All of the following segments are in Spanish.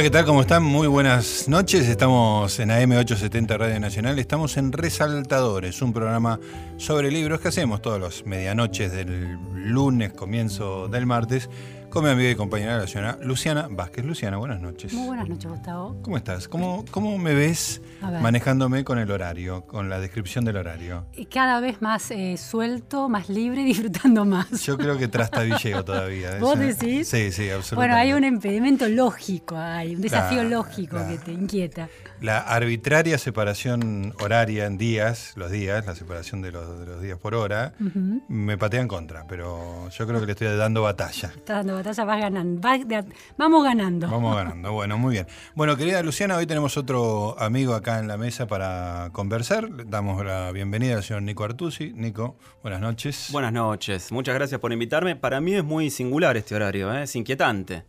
Hola, ¿qué tal? ¿Cómo están? Muy buenas noches. Estamos en AM870 Radio Nacional. Estamos en Resaltadores, un programa sobre libros que hacemos todas las medianoches del lunes, comienzo del martes con mi amiga y compañera Luciana Vázquez. Luciana, buenas noches. Muy buenas noches, Gustavo. ¿Cómo estás? ¿Cómo, cómo me ves manejándome con el horario, con la descripción del horario? Cada vez más eh, suelto, más libre, disfrutando más. Yo creo que trastabilleo todavía. ¿Vos decís? Sí, sí, absolutamente. Bueno, hay un impedimento lógico, hay un desafío lógico que te inquieta. La arbitraria separación horaria en días, los días, la separación de los, días por hora, me patea en contra, pero yo creo que le estoy dando batalla. Estás dando batalla, vas ganando. vamos ganando. Vamos ganando, bueno, muy bien. Bueno, querida Luciana, hoy tenemos otro amigo acá en la mesa para conversar. Le damos la bienvenida al señor Nico Artusi. Nico, buenas noches. Buenas noches, muchas gracias por invitarme. Para mí es muy singular este horario, ¿eh? es inquietante.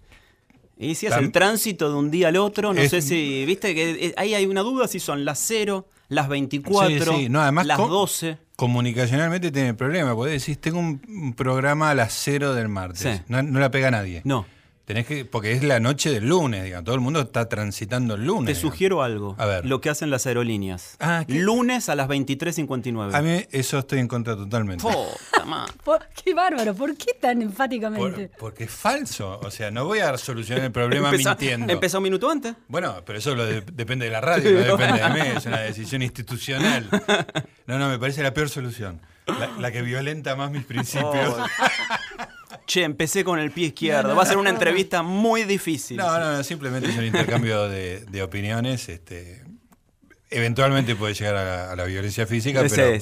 Y si es el tránsito de un día al otro, no sé si, viste que ahí hay una duda si son las 0, las 24, las 12. Comunicacionalmente tiene problema, porque decís, tengo un programa a las 0 del martes. No, no la pega nadie. No. Tenés que, porque es la noche del lunes, digamos, todo el mundo está transitando el lunes. Te sugiero algo. A ver. Lo que hacen las aerolíneas. Ah, lunes a las 23.59. A mí eso estoy en contra totalmente. qué bárbaro, ¿por qué tan enfáticamente? porque es falso, o sea, no voy a solucionar el problema mintiendo. Empezó un minuto antes. Bueno, pero eso depende de la radio, no depende de mí, es una decisión institucional. No, no, me parece la peor solución. La, que violenta más mis principios. Oh. Che, empecé con el pie izquierdo. Va a ser una entrevista muy difícil. No, no, no simplemente es un intercambio de, opiniones. Este, eventualmente puede llegar a la, violencia física, pero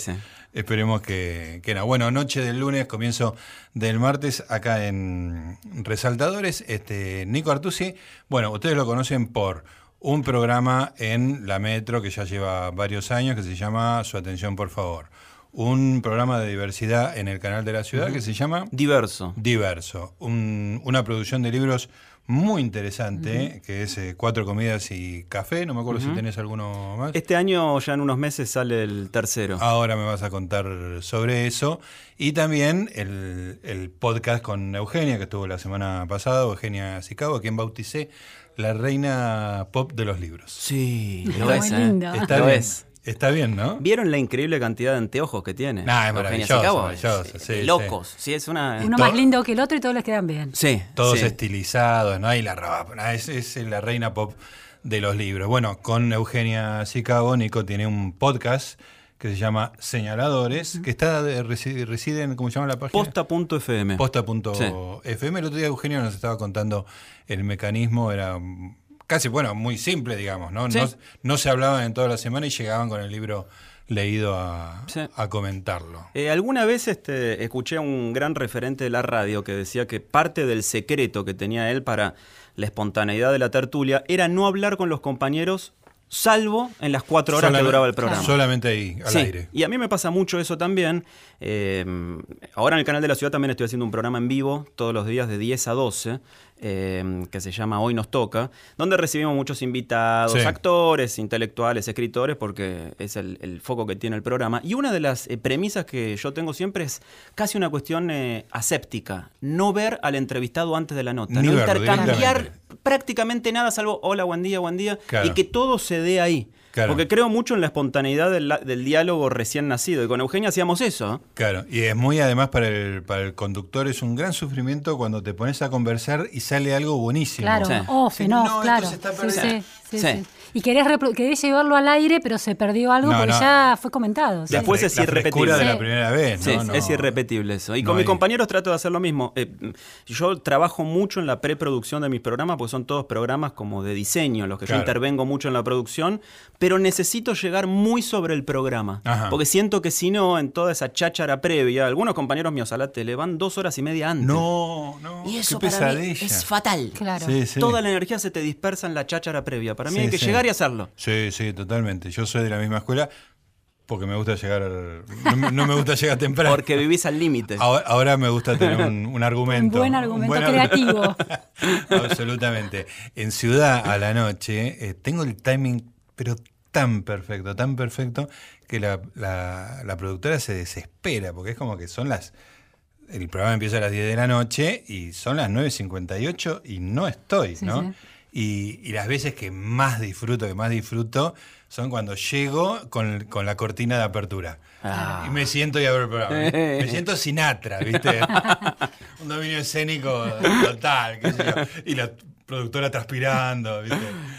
esperemos que, que no. Bueno, noche del lunes, comienzo del martes, acá en Resaltadores. Este, Nico Artusi, bueno, ustedes lo conocen por un programa en la Metro que ya lleva varios años que se llama Su atención, por favor un programa de diversidad en el canal de la ciudad que se llama Diverso. Diverso, una producción de libros muy interesante, que es eh, Cuatro Comidas y Café, no me acuerdo si tenés alguno más. Este año, ya en unos meses, sale el tercero. Ahora me vas a contar sobre eso. Y también el, podcast con Eugenia, que estuvo la semana pasada, Eugenia Sicabo, a quien bauticé la reina pop de los libros. Sí, lo es. ¿eh? Está lo es. Está bien, ¿no? ¿Vieron la increíble cantidad de anteojos que tiene? Nah, es maravilloso, Sí, locos. Sí. es una... Uno más lindo que el otro y todos les quedan bien. Sí. Todos estilizados, ¿no? Y la ropa. Es, es la reina pop de los libros. Bueno, con Eugenia Sicabo, Nico tiene un podcast que se llama Señaladores, que está reside, en, ¿cómo se llama la página? Posta.fm. Posta.fm. El otro día Eugenia nos estaba contando el mecanismo, era casi, bueno, muy simple, digamos, ¿no? No, se hablaban en toda la semana y llegaban con el libro leído a, comentarlo. Eh, alguna vez este, escuché a un gran referente de la radio que decía que parte del secreto que tenía él para la espontaneidad de la tertulia era no hablar con los compañeros salvo en las cuatro horas que duraba el programa. Solamente ahí, al aire. Y a mí me pasa mucho eso también. Eh, ahora en el canal de la ciudad también estoy haciendo un programa en vivo todos los días de 10 a 12. Eh, que se llama Hoy nos toca, donde recibimos muchos invitados, actores, intelectuales, escritores, porque es el, foco que tiene el programa. Y una de las eh, premisas que yo tengo siempre es casi una cuestión aséptica, no ver al entrevistado antes de la nota, no intercambiar prácticamente nada, salvo hola, buen día, buen día, y que todo se dé ahí. Porque creo mucho en la espontaneidad del, diálogo recién nacido. Y con Eugenia hacíamos eso. Claro, y es muy además para el, para el conductor, es un gran sufrimiento cuando te pones a conversar y sale algo buenísimo. Claro, no, claro. sí, sí, sí y querés, querés, llevarlo al aire, pero se perdió algo porque ya fue comentado. Después es irrepetible. de la primera vez, es irrepetible eso. Y con mis compañeros trato de hacer lo mismo. Eh, yo trabajo mucho en la preproducción de mis programas, porque son todos programas como de diseño, los que yo intervengo mucho en la producción, pero necesito llegar muy sobre el programa. Porque siento que si no, en toda esa cháchara previa, algunos compañeros míos a la tele van dos horas y media antes. No, no. Y eso para mí es fatal. Claro. Toda la energía se te dispersa en la cháchara previa. Para mí hay que llegar y hacerlo. Sí, sí, totalmente. Yo soy de la misma escuela porque me gusta llegar. No, me gusta llegar temprano. Porque vivís al límite. Ahora, me gusta tener un, argumento. Un buen argumento creativo. Absolutamente. En Ciudad a la noche eh, tengo el timing, pero tan perfecto, tan perfecto, que la, la, productora se desespera, porque es como que son las. El programa empieza a las 10 de la noche y son las 9.58 y no estoy, ¿no? Y, las veces que más disfruto, que más disfruto, son cuando llego con, la cortina de apertura. Ah. Y me siento y abro el programa. me siento Sinatra, ¿viste? Un dominio escénico total, qué sé yo. Y la productora transpirando, ¿viste?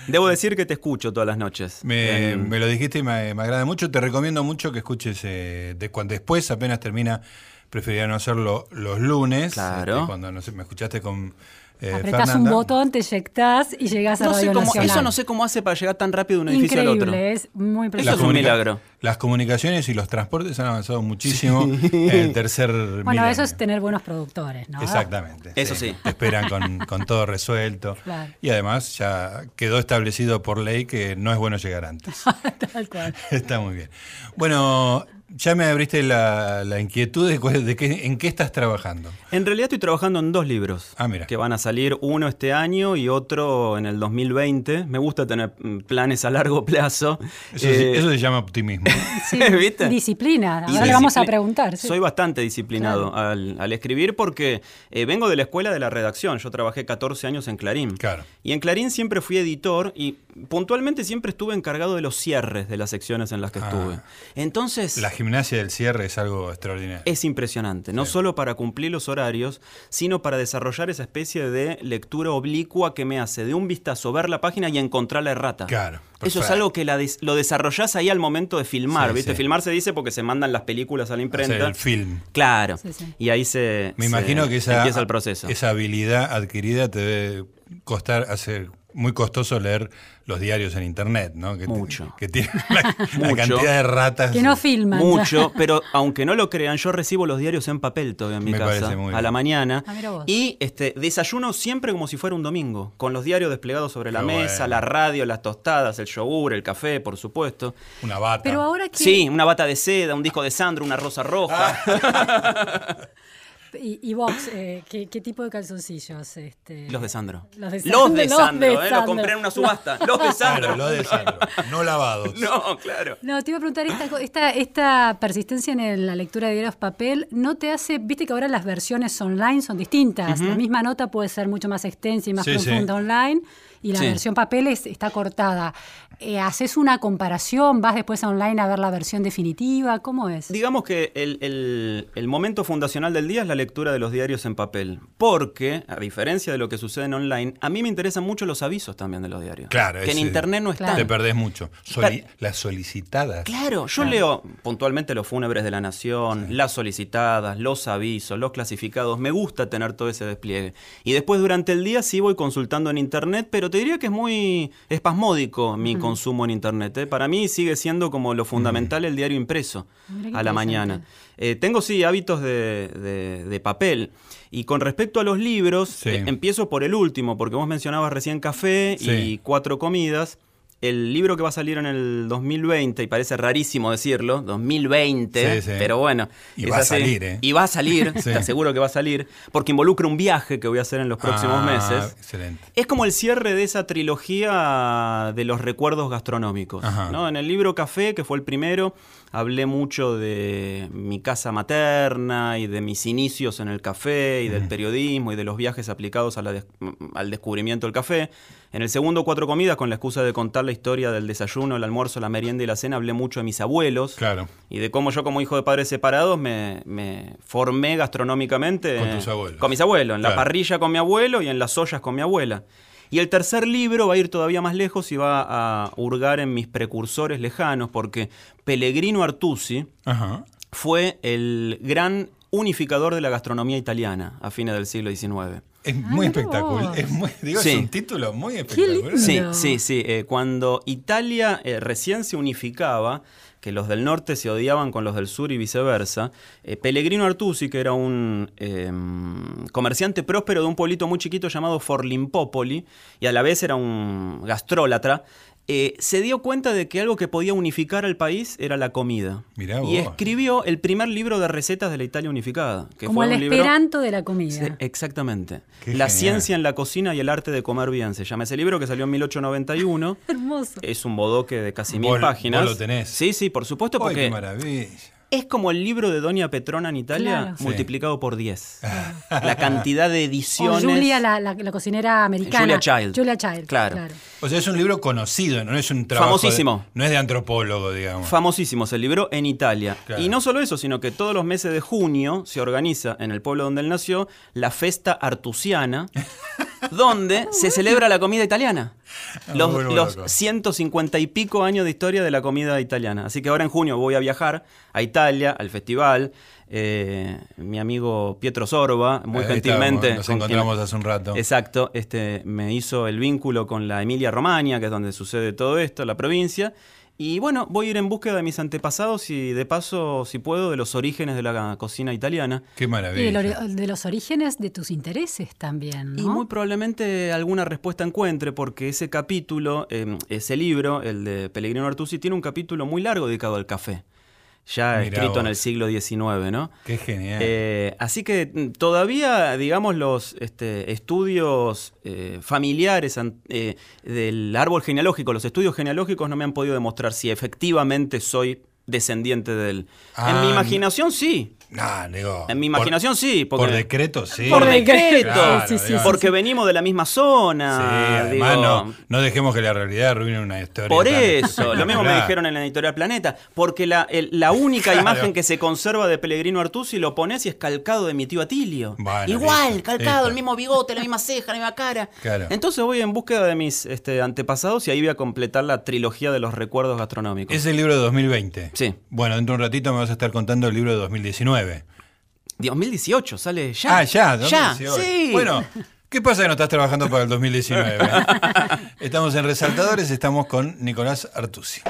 Debo decir que te escucho todas las noches. Me, lo dijiste y me, agrada mucho. Te recomiendo mucho que escuches eh, de, cuando después, apenas termina, preferiría no hacerlo los lunes. Claro. Este, cuando no sé, me escuchaste con eh, Apretás un botón, te eyectás y llegás a no Radio sé Eso no sé cómo hace para llegar tan rápido de un edificio al otro. es muy impresionante. Eso es un milagro. Las comunicaciones y los transportes han avanzado muchísimo en el tercer Bueno, eso es tener buenos productores, ¿no? Exactamente. Eso sí. Te esperan con, todo resuelto. Y además ya quedó establecido por ley que no es bueno llegar antes. Tal cual. Está muy bien. Bueno, ya me abriste la, inquietud de, qué, en qué estás trabajando. En realidad estoy trabajando en dos libros ah, mira. que van a salir, uno este año y otro en el 2020. Me gusta tener mm, planes a largo plazo. Eso, eh, se llama optimismo. Sí, ¿viste? Disciplina. Ahora le vamos a preguntar. Soy bastante disciplinado al, escribir porque eh, vengo de la escuela de la redacción. Yo trabajé 14 años en Clarín. Claro. Y en Clarín siempre fui editor y puntualmente siempre estuve encargado de los cierres de las secciones en las que ah. estuve. Entonces gimnasia del cierre es algo extraordinario. Es impresionante, no solo para cumplir los horarios, sino para desarrollar esa especie de lectura oblicua que me hace de un vistazo ver la página y encontrar la errata. Claro. Eso es algo que lo desarrollás ahí al momento de filmar, ¿viste? Filmar se dice porque se mandan las películas a la imprenta. el film. Claro. Y ahí se, me imagino que esa, empieza el proceso. Esa habilidad adquirida te debe costar hacer muy costoso leer los diarios en internet, ¿no? Que Mucho. que tienen la, cantidad de ratas. Que no filman. Mucho, pero aunque no lo crean, yo recibo los diarios en papel todavía en mi casa a la mañana. Ah, y este desayuno siempre como si fuera un domingo, con los diarios desplegados sobre la mesa, la radio, las tostadas, el yogur, el café, por supuesto. Una bata. Pero ahora que... Sí, una bata de seda, un disco de Sandro, una rosa roja. Ah. ¿Y, vos, eh, ¿qué, tipo de calzoncillos? Este... Los de Sandro. Los de Sandro, los de Sandro, eh, los compré en una subasta. Los de Sandro. los de Sandro, no lavados. No, claro. No, te iba a preguntar, esta, esta, persistencia en la lectura de diarios papel, ¿no te hace, viste que ahora las versiones online son distintas? La misma nota puede ser mucho más extensa y más profunda online y la versión papel está cortada. Eh, ¿Haces una comparación? ¿Vas después a online a ver la versión definitiva? ¿Cómo es? Digamos que el, momento fundacional del día es la lectura de los diarios en papel. Porque, a diferencia de lo que sucede en online, a mí me interesan mucho los avisos también de los diarios. Claro. Que en internet no están. Te perdés mucho. las solicitadas. Claro, yo leo puntualmente los fúnebres de la nación, las solicitadas, los avisos, los clasificados. Me gusta tener todo ese despliegue. Y después durante el día sí voy consultando en internet, pero te diría que es muy espasmódico mi consumo en Internet. ¿eh? Para mí sigue siendo como lo fundamental el diario impreso a la mañana. Eh, tengo sí hábitos de, papel. Y con respecto a los libros, eh, empiezo por el último, porque vos mencionabas recién café y cuatro comidas el libro que va a salir en el 2020, y parece rarísimo decirlo, 2020, pero bueno. Y va a salir, ¿eh? Y va a salir, te aseguro que va a salir, porque involucra un viaje que voy a hacer en los próximos ah, meses. Excelente. Es como el cierre de esa trilogía de los recuerdos gastronómicos. ¿no? En el libro Café, que fue el primero, hablé mucho de mi casa materna y de mis inicios en el café y del periodismo y de los viajes aplicados al descubrimiento del café. En el segundo Cuatro Comidas, con la excusa de contar la historia del desayuno, el almuerzo, la merienda y la cena, hablé mucho de mis abuelos. Claro. Y de cómo yo, como hijo de padres separados, me, formé gastronómicamente. Con tus abuelos. Con mis abuelos. En la parrilla con mi abuelo y en las ollas con mi abuela. Y el tercer libro va a ir todavía más lejos y va a hurgar en mis precursores lejanos, porque Pellegrino Artusi fue el gran unificador de la gastronomía italiana a fines del siglo XIX. Es ah, muy espectacular. Es, muy, digo, es un título muy espectacular. Sí, sí, sí. Eh, cuando Italia eh, recién se unificaba, que los del norte se odiaban con los del sur y viceversa, eh, Pellegrino Artusi, que era un em, comerciante próspero de un pueblito muy chiquito llamado Forlimpopoli, y a la vez era un gastrólatra, eh, se dio cuenta de que algo que podía unificar al país era la comida. y escribió el primer libro de recetas de la Italia unificada. Que Como el esperanto de la comida. exactamente. la ciencia en la cocina y el arte de comer bien. Se llama ese libro que salió en 1891. Hermoso. Es un bodoque de casi mil páginas. ¿Vos lo tenés? Sí, sí, por supuesto. Porque qué maravilla Es como el libro de Doña Petrona en Italia multiplicado por 10. La cantidad de ediciones. O Julia, la, cocinera americana. Julia Child. Julia Child. Claro. O sea, es un libro conocido, no es un trabajo. Famosísimo. no es de antropólogo, digamos. Famosísimo, se libró en Italia. Y no solo eso, sino que todos los meses de junio se organiza en el pueblo donde él nació la Festa Artusiana, donde se celebra la comida italiana. Ah, los, 150 y pico años de historia de la comida italiana. Así que ahora en junio voy a viajar a Italia, al festival. Eh, mi amigo Pietro Sorba, muy gentilmente. nos encontramos hace un rato. Exacto, este, me hizo el vínculo con la Emilia Romagna, que es donde sucede todo esto, la provincia. Y bueno, voy a ir en búsqueda de mis antepasados y de paso, si puedo, de los orígenes de la cocina italiana. Qué maravilla. Y de, los orígenes de tus intereses también. Y muy probablemente alguna respuesta encuentre, porque ese capítulo, em, ese libro, el de Pellegrino Artusi, tiene un capítulo muy largo dedicado al café ya escrito en el siglo XIX, ¿no? Qué genial. Eh, así que mm, todavía, digamos, los este, estudios eh, familiares eh, del árbol genealógico, los estudios genealógicos no me han podido demostrar si efectivamente soy descendiente de él. en mi ah, imaginación sí. Nah, digo, en mi imaginación sí. por decreto sí. Por decreto. sí, sí, porque venimos de la misma zona. Sí, no, no, dejemos que la realidad arruine una historia. Por eso, lo mismo me dijeron en la editorial Planeta. Porque la, la única imagen que se conserva de Pellegrino Artusi lo pones y es calcado de mi tío Atilio. Igual, calcado, el mismo bigote, la misma ceja, la misma cara. Entonces voy en búsqueda de mis este, antepasados y ahí voy a completar la trilogía de los recuerdos gastronómicos. Es el libro de 2020. Sí. Bueno, dentro de un ratito me vas a estar contando el libro de 2019. 2018, sale ya. Ah, ya, 2018. Ya, sí. Bueno, ¿qué pasa que no estás trabajando para el 2019? estamos en Resaltadores, estamos con Nicolás Artusi.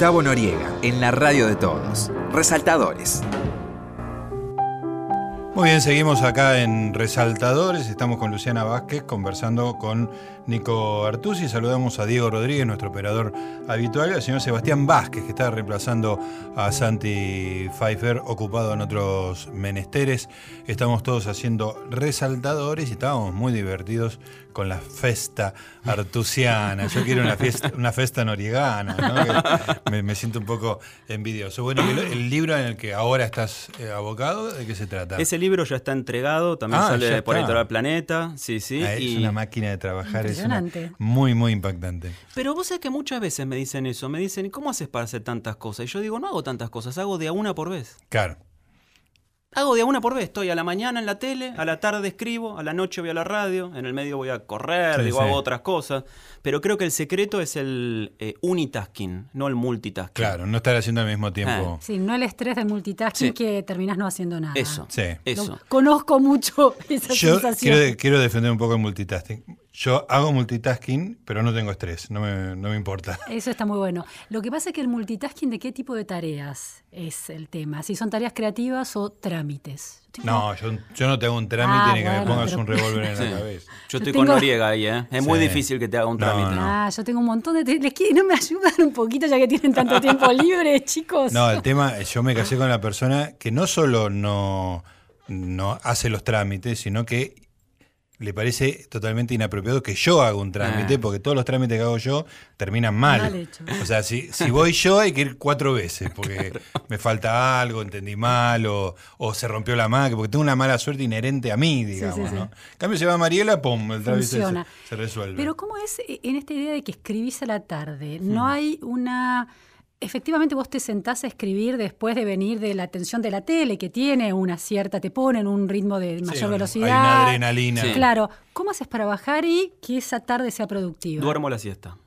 Gustavo Noriega, en la radio de todos. Resaltadores. Seguimos acá en Resaltadores. Estamos con Luciana Vázquez conversando con Nico Artusi. Saludamos a Diego Rodríguez, nuestro operador habitual, al señor Sebastián Vázquez, que está reemplazando a Santi Pfeiffer, ocupado en otros menesteres. Estamos todos haciendo resaltadores y estábamos muy divertidos con la festa artusiana. Yo quiero una fiesta, una festa noriegana, me, siento un poco envidioso. Bueno, el, libro en el que ahora estás eh, abocado, ¿de qué se trata? Ese libro ya está entregado, también ah, sale por Editorial Planeta. Sí, sí. Ah, es una máquina de trabajar, es muy, muy impactante. Pero vos sabés que muchas veces me dicen eso, me dicen, ¿cómo haces para hacer tantas cosas? Y yo digo, no hago tantas cosas, hago de a una por vez. Claro. Hago de a una por vez, estoy a la mañana en la tele, a la tarde escribo, a la noche voy a la radio, en el medio voy a correr, digo, hago otras cosas. Pero creo que el secreto es el eh, unitasking, no el multitasking. Claro, no estar haciendo al mismo tiempo. Sí, no el estrés del multitasking que terminas no haciendo nada. Eso, sí. eso. conozco mucho esa Yo Quiero, quiero defender un poco el multitasking. Yo hago multitasking, pero no tengo estrés, no me, no me, importa. Eso está muy bueno. Lo que pasa es que el multitasking, ¿de qué tipo de tareas es el tema? Si son tareas creativas o trámites. No, yo, yo, no tengo un trámite ah, ni que me pongas un revólver en la cabeza. Yo estoy con Noriega ahí, ¿eh? Es muy difícil que te haga un trámite. Ah, yo tengo un montón de... ¿Les ¿No me ayudan un poquito ya que tienen tanto tiempo libre, chicos? No, el tema, yo me casé con la persona que no solo no, no hace los trámites, sino que le parece totalmente inapropiado que yo haga un trámite, ah. porque todos los trámites que hago yo terminan mal. O sea, si, si, voy yo hay que ir cuatro veces, porque me falta algo, entendí mal, o, se rompió la máquina, porque tengo una mala suerte inherente a mí, digamos. ¿no? En cambio, se va Mariela, pum, el trámite se, resuelve. Pero ¿cómo es en esta idea de que escribís a la tarde? ¿No hmm. hay una efectivamente vos te sentás a escribir después de venir de la atención de la tele, que tiene una cierta, te pone en un ritmo de mayor velocidad. Hay una adrenalina. Claro. ¿Cómo haces para bajar y que esa tarde sea productiva? Duermo la siesta.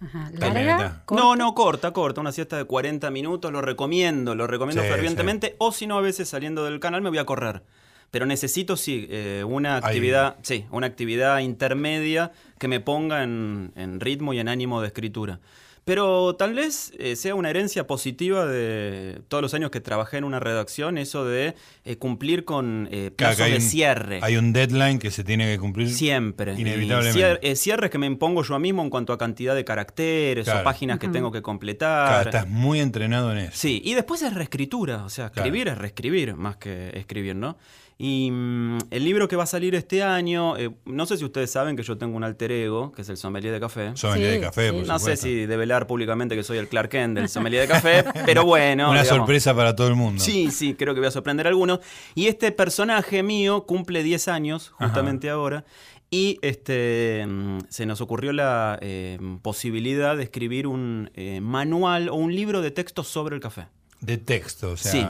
Ajá. ¿Larga? No, no, corta, corta. Una siesta de 40 minutos, lo recomiendo, lo recomiendo fervientemente. O si no, a veces saliendo del canal me voy a correr. Pero necesito, sí, eh, una actividad, sí, una actividad intermedia que me ponga en ritmo y en ánimo de escritura. Pero tal vez eh, sea una herencia positiva de todos los años que trabajé en una redacción, eso de eh, cumplir con eh, plazos de cierre. Hay un deadline que se tiene que cumplir siempre. Inevitablemente. cierres que me impongo yo mismo en cuanto a cantidad de caracteres o páginas que tengo que completar. estás muy entrenado en eso. Sí, y después es reescritura, o sea, escribir es reescribir más que escribir, ¿no? Y mm, el libro que va a salir este año, eh, no sé si ustedes saben que yo tengo un alter ego, que es el sommelier de café. Sommelier de café, No sé si develar públicamente que soy el Clark Kent del sommelier de café, pero bueno. Una sorpresa para todo el mundo. Sí, sí, creo que voy a sorprender a algunos. Y este personaje mío cumple 10 años, justamente ahora. Y este, mm, se nos ocurrió la eh, posibilidad de escribir un eh, manual o un libro de texto sobre el café. De texto, o sea. Sí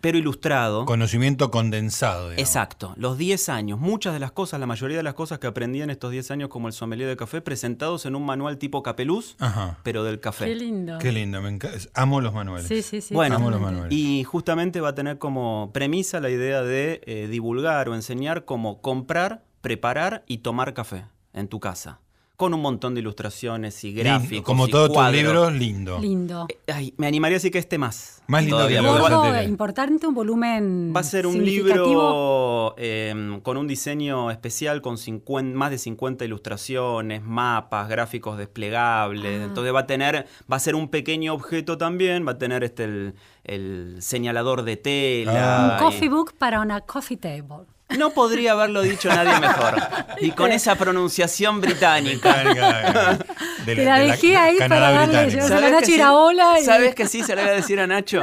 pero ilustrado. Conocimiento condensado. Exacto, los 10 años, muchas de las cosas, la mayoría de las cosas que aprendí en estos 10 años como el sommelier de café, presentados en un manual tipo capeluz, pero del café. Qué lindo. Qué lindo, me amo los manuales. Sí, sí, sí. Bueno, amo los manuales. y justamente va a tener como premisa la idea de eh, divulgar o enseñar cómo comprar, preparar y tomar café en tu casa con un montón de ilustraciones y gráficos. como todos tus libros, lindo. Lindo. Eh, me animaría a decir que este más. Más lindo que Algo importante, un volumen. Va a ser un libro em, con un diseño especial con más de 50 ilustraciones, mapas, gráficos desplegables. Ah. Entonces va a tener, va a ser un pequeño objeto también, va a tener este el, señalador de tela. Un coffee book para una coffee table. No podría haberlo dicho nadie mejor. Y con esa pronunciación británica. Te la, dejé ahí para darle yo, a Nacho Iraola. Sabes que sí, se lo voy a decir a Nacho.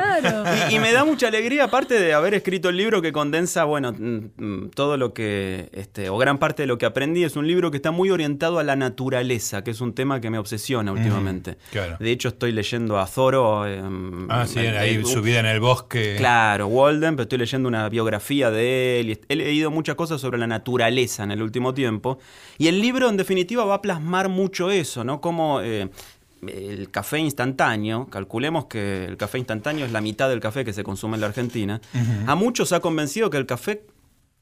Y, me da mucha alegría, aparte de haber escrito el libro que condensa, bueno, mm, mm, todo lo que, este, o gran parte de lo que aprendí. Es un libro que está muy orientado a la naturaleza, que es un tema que me obsesiona últimamente. De hecho, estoy leyendo a Zoro. Em, ah, sí, ahí su vida en el bosque. Claro, Walden, pero estoy leyendo una biografía de él. He leído muchas cosas sobre la naturaleza en el último tiempo. Y el libro, en definitiva, va a plasmar mucho eso, ¿no? cómo eh, el café instantáneo, calculemos que el café instantáneo es la mitad del café que se consume en la Argentina, a muchos ha convencido que el café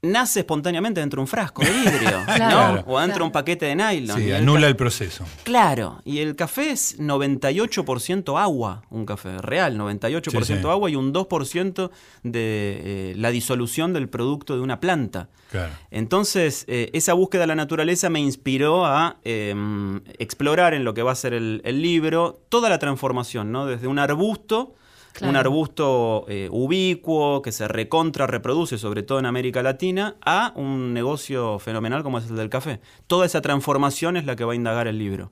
nace espontáneamente dentro de un frasco de vidrio, ¿no? O dentro de un paquete de nylon. Sí, anula el, proceso. Claro, y el café es 98% agua, un café real, 98% agua y un 2% de eh, la disolución del producto de una planta. Claro. Entonces, eh, esa búsqueda de la naturaleza me inspiró a em, explorar en lo que va a ser el, el libro toda la transformación, ¿no? Desde un arbusto un arbusto eh, ubicuo que se recontra reproduce, sobre todo en América Latina, a un negocio fenomenal como es el del café. Toda esa transformación es la que va a indagar el libro.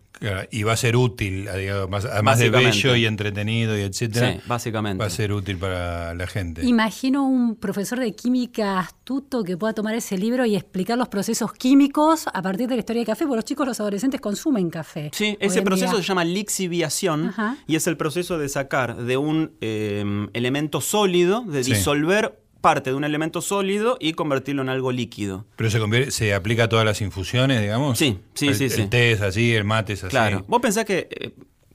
y va a ser útil, además de bello y entretenido y etcétera. Sí, básicamente. Va a ser útil para la gente. Imagino un profesor de química astuto que pueda tomar ese libro y explicar los procesos químicos a partir de la historia del café, porque los chicos, los adolescentes consumen café. Sí, ese proceso se llama lixiviación y es el proceso de sacar de un Em, elemento sólido, de disolver parte de un elemento sólido y convertirlo en algo líquido. Pero se, se aplica a todas las infusiones, digamos. Sí, sí, sí. El té es así, el mate es así. Claro. Vos pensás que eh,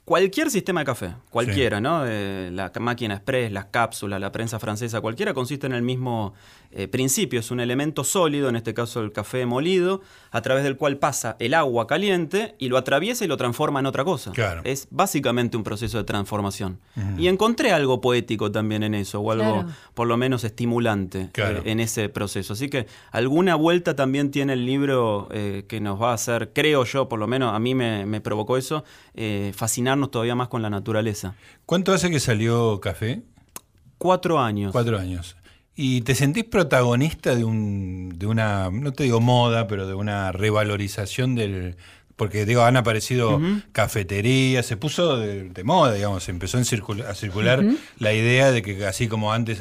cualquier sistema de café, cualquiera, ¿no? Eh, la máquina express, las cápsulas, la prensa francesa, cualquiera consiste en el mismo eh, principio, es un elemento sólido, en este caso el café molido, a través del cual pasa el agua caliente y lo atraviesa y lo transforma en otra cosa. Es básicamente un proceso de transformación. Y encontré algo poético también en eso, o algo por lo menos estimulante eh, en ese proceso. Así que alguna vuelta también tiene el libro eh, que nos va a hacer, creo yo, por lo menos a mí me, me provocó eso, fascinarnos todavía más con la naturaleza. ¿Cuánto hace que salió Café? Cuatro años. Cuatro años. ¿Y te sentís protagonista de, un, de una, no te digo moda, pero de una revalorización del... Porque digo, han aparecido cafeterías, se puso de, moda, digamos, empezó a circular la idea de que así como antes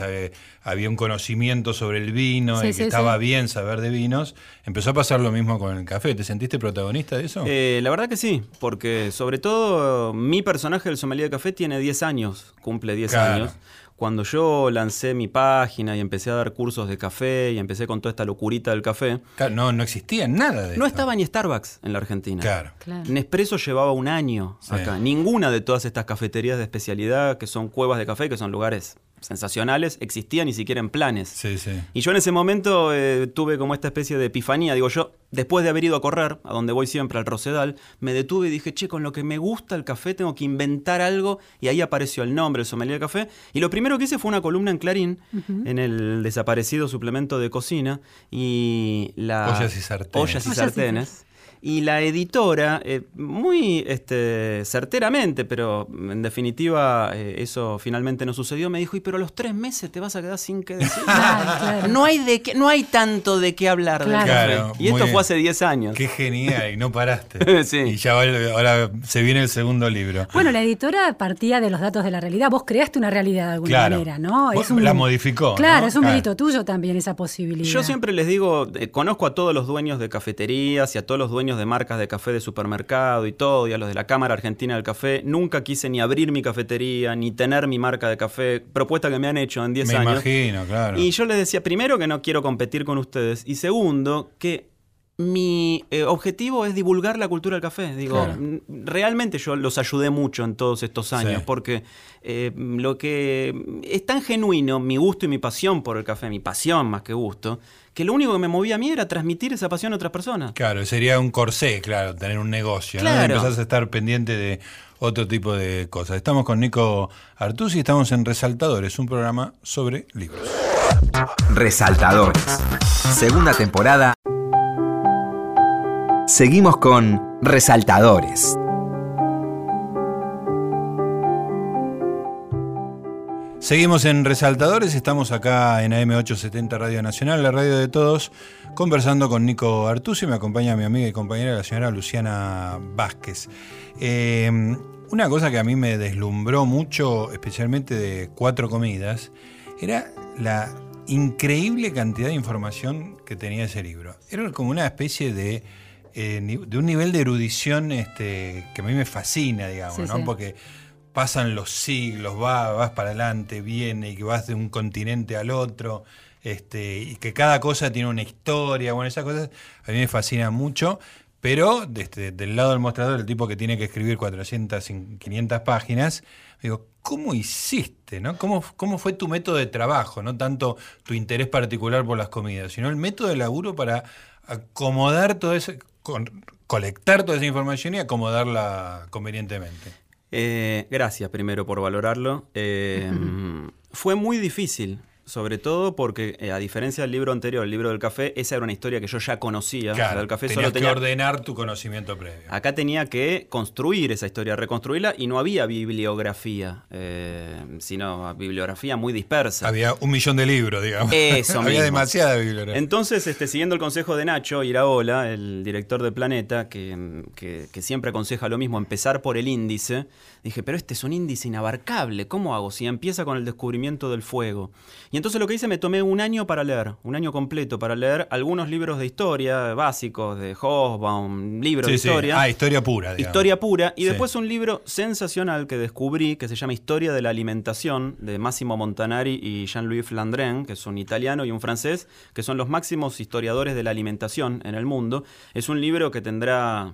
había, un conocimiento sobre el vino y que estaba bien saber de vinos, empezó a pasar lo mismo con el café. ¿Te sentiste protagonista de eso? Eh, la verdad que sí, porque sobre todo mi personaje del sommelier de café tiene 10 años, cumple 10 años cuando yo lancé mi página y empecé a dar cursos de café y empecé con toda esta locurita del café. no, no existía nada de No estaba ni Starbucks en la Argentina. Claro. Nespresso llevaba un año acá. Ninguna de todas estas cafeterías de especialidad que son cuevas de café, que son lugares sensacionales, existían ni siquiera en planes. Sí, sí. Y yo en ese momento eh, tuve como esta especie de epifanía. Digo, yo, después de haber ido a correr, a donde voy siempre, al Rosedal, me detuve y dije, che, con lo que me gusta el café tengo que inventar algo. Y ahí apareció el nombre, el sommelier de café. Y lo primero que hice fue una columna en Clarín, en el desaparecido suplemento de cocina. Y la... Ollas y sartenes. Ollas y sartenes y la editora, eh, muy este, certeramente, pero en definitiva eh, eso finalmente no sucedió, me dijo, y pero a los tres meses te vas a quedar sin qué decir. No, hay de qué, no hay tanto de qué hablar claro. Y esto fue hace 10 años. Qué genial, y no paraste. sí. Y ya ahora se viene el segundo libro. Bueno, la editora partía de los datos de la realidad. Vos creaste una realidad de alguna manera, ¿no? Es la modificó. Claro, es un mérito tuyo también esa posibilidad. Yo siempre les digo, eh, conozco a todos los dueños de cafeterías y a todos los dueños de marcas de café de supermercado y todo, y a los de la Cámara Argentina del Café. Nunca quise ni abrir mi cafetería, ni tener mi marca de café. Propuesta que me han hecho en 10 años. Me imagino, claro. Y yo les decía, primero, que no quiero competir con ustedes. Y segundo, que mi eh, objetivo es divulgar la cultura del café. Digo, realmente yo los ayudé mucho en todos estos años, porque eh, lo que es tan genuino, mi gusto y mi pasión por el café, mi pasión más que gusto, que lo único que me movía a mí era transmitir esa pasión a otras personas. Claro, sería un corsé, claro, tener un negocio, ¿no? Empezás a estar pendiente de otro tipo de cosas. Estamos con Nico Artusi, estamos en Resaltadores, un programa sobre libros. Resaltadores. Segunda temporada. Seguimos con Resaltadores. Seguimos en Resaltadores, estamos acá en AM870 Radio Nacional, la radio de todos, conversando con Nico Artusi, me acompaña mi amiga y compañera la señora Luciana Vázquez. Eh, una cosa que a mí me deslumbró mucho, especialmente de Cuatro Comidas, era la increíble cantidad de información que tenía ese libro. Era como una especie de, eh, de un nivel de erudición este, que a mí me fascina, digamos, ¿no? Porque pasan los siglos, vas, vas para adelante, viene, y que vas de un continente al otro, este, y que cada cosa tiene una historia, bueno, esas cosas a mí me fascinan mucho, Pero desde, del lado del mostrador, el tipo que tiene que escribir 400, 500 páginas, digo, ¿cómo hiciste? ¿no? ¿Cómo, ¿Cómo fue tu método de trabajo? No tanto tu interés particular por las comidas, sino el método de laburo para acomodar todo eso, colectar toda esa información y acomodarla convenientemente. Eh, gracias primero por valorarlo. Eh, fue muy difícil sobre todo porque, eh, a diferencia del libro anterior, el libro del café, esa era una historia que yo ya conocía. Claro, del café solo tenía que ordenar tu conocimiento previo. Acá tenía que construir esa historia, reconstruirla, y no había bibliografía, eh, sino bibliografía muy dispersa. Había un millón de libros, digamos. Eso Había demasiada bibliografía. Entonces, este, siguiendo el consejo de Nacho Iraola, el director de Planeta, que, que siempre aconseja lo mismo, empezar por el índice, dije, pero este es un índice inabarcable, ¿cómo hago si empieza con el descubrimiento del fuego? Y entonces lo que hice, me tomé un año para leer, un año completo para leer algunos libros de historia básicos, de Hobsbawm, libros de historia. Ah, historia pura. Digamos. Historia pura. Y después un libro sensacional que descubrí, que se llama Historia de la Alimentación, de Massimo Montanari y Jean-Louis Flandrin, que es un italiano y un francés, que son los máximos historiadores de la alimentación en el mundo. Es un libro que tendrá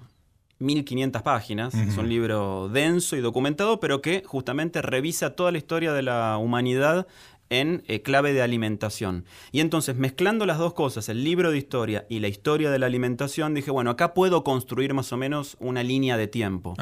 1500 páginas. Es un libro denso y documentado, pero que justamente revisa toda la historia de la humanidad en eh, clave de alimentación. Y entonces, mezclando las dos cosas, el libro de historia y la historia de la alimentación, dije, bueno, acá puedo construir más o menos una línea de tiempo.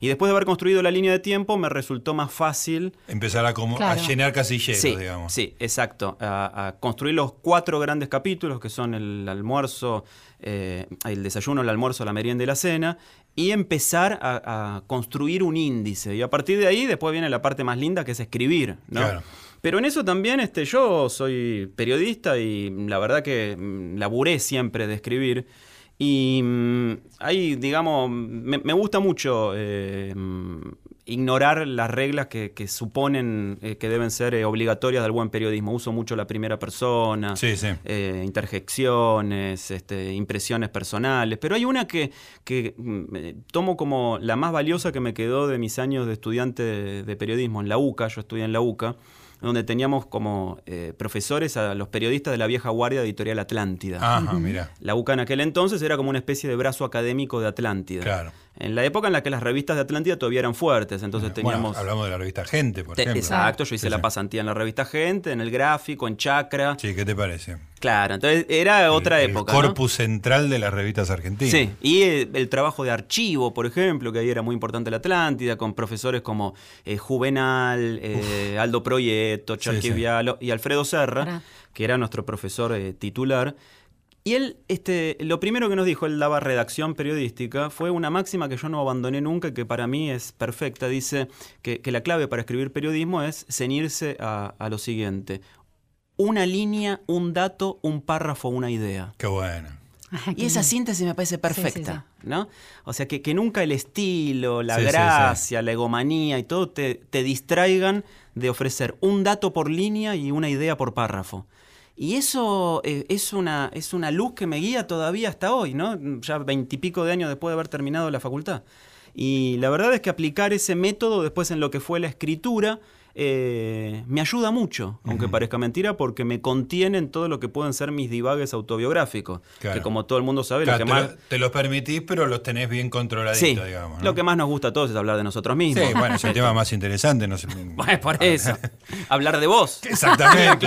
Y después de haber construido la línea de tiempo, me resultó más fácil... Empezar a, como, a llenar casilleros, sí, digamos. Sí, exacto. A, construir los cuatro grandes capítulos, que son el almuerzo, eh, el desayuno, el almuerzo, la merienda y la cena, y empezar a, construir un índice. Y a partir de ahí, después viene la parte más linda, que es escribir, ¿no? Claro. Pero en eso también este, yo soy periodista y la verdad que mm, laburé siempre de escribir. Y mm, ahí, digamos, me, gusta mucho eh, mm, ignorar las reglas que, suponen eh, que deben ser eh, obligatorias del buen periodismo. Uso mucho la primera persona, interjecciones, este, impresiones personales. Pero hay una que, que, tomo como la más valiosa que me quedó de mis años de estudiante de periodismo en la UCA. Yo estudié en la UCA donde teníamos como eh, profesores a los periodistas de la vieja guardia de Editorial Atlántida. Ajá, mira. La UCA en aquel entonces era como una especie de brazo académico de Atlántida. Claro en la época en la que las revistas de Atlántida todavía eran fuertes. Entonces teníamos. hablamos de la revista Gente, por ejemplo. Exacto, yo hice la pasantía en la revista Gente, en el gráfico, en Chacra. Sí, ¿qué te parece? Claro, entonces era otra época. El corpus central de las revistas argentinas. Sí, y el, trabajo de archivo, por ejemplo, que ahí era muy importante la Atlántida, con profesores como eh, Juvenal, eh, Aldo Proyecto, Charqui Vialo y Alfredo Serra, que era nuestro profesor eh, titular. Y él, este, lo primero que nos dijo, él daba redacción periodística, fue una máxima que yo no abandoné nunca y que para mí es perfecta. Dice que, la clave para escribir periodismo es ceñirse a, lo siguiente. Una línea, un dato, un párrafo, una idea. Qué bueno. y esa síntesis me parece perfecta, ¿no? O sea, que, que, nunca el estilo, la gracia, la egomanía y todo te, te distraigan de ofrecer un dato por línea y una idea por párrafo. Y eso eh, es, una, es una luz que me guía todavía hasta hoy, ¿no? Ya veintipico de años después de haber terminado la facultad. Y la verdad es que aplicar ese método después en lo que fue la escritura eh, me ayuda mucho, aunque parezca mentira, porque me contienen todo lo que pueden ser mis divagues autobiográficos. Que como todo el mundo sabe, lo que te más. te los permitís, pero los tenés bien controladitos, digamos. Lo que más nos gusta a todos es hablar de nosotros mismos. Sí, bueno, es el tema más interesante. No sé. Bueno, por eso. hablar de vos. Exactamente.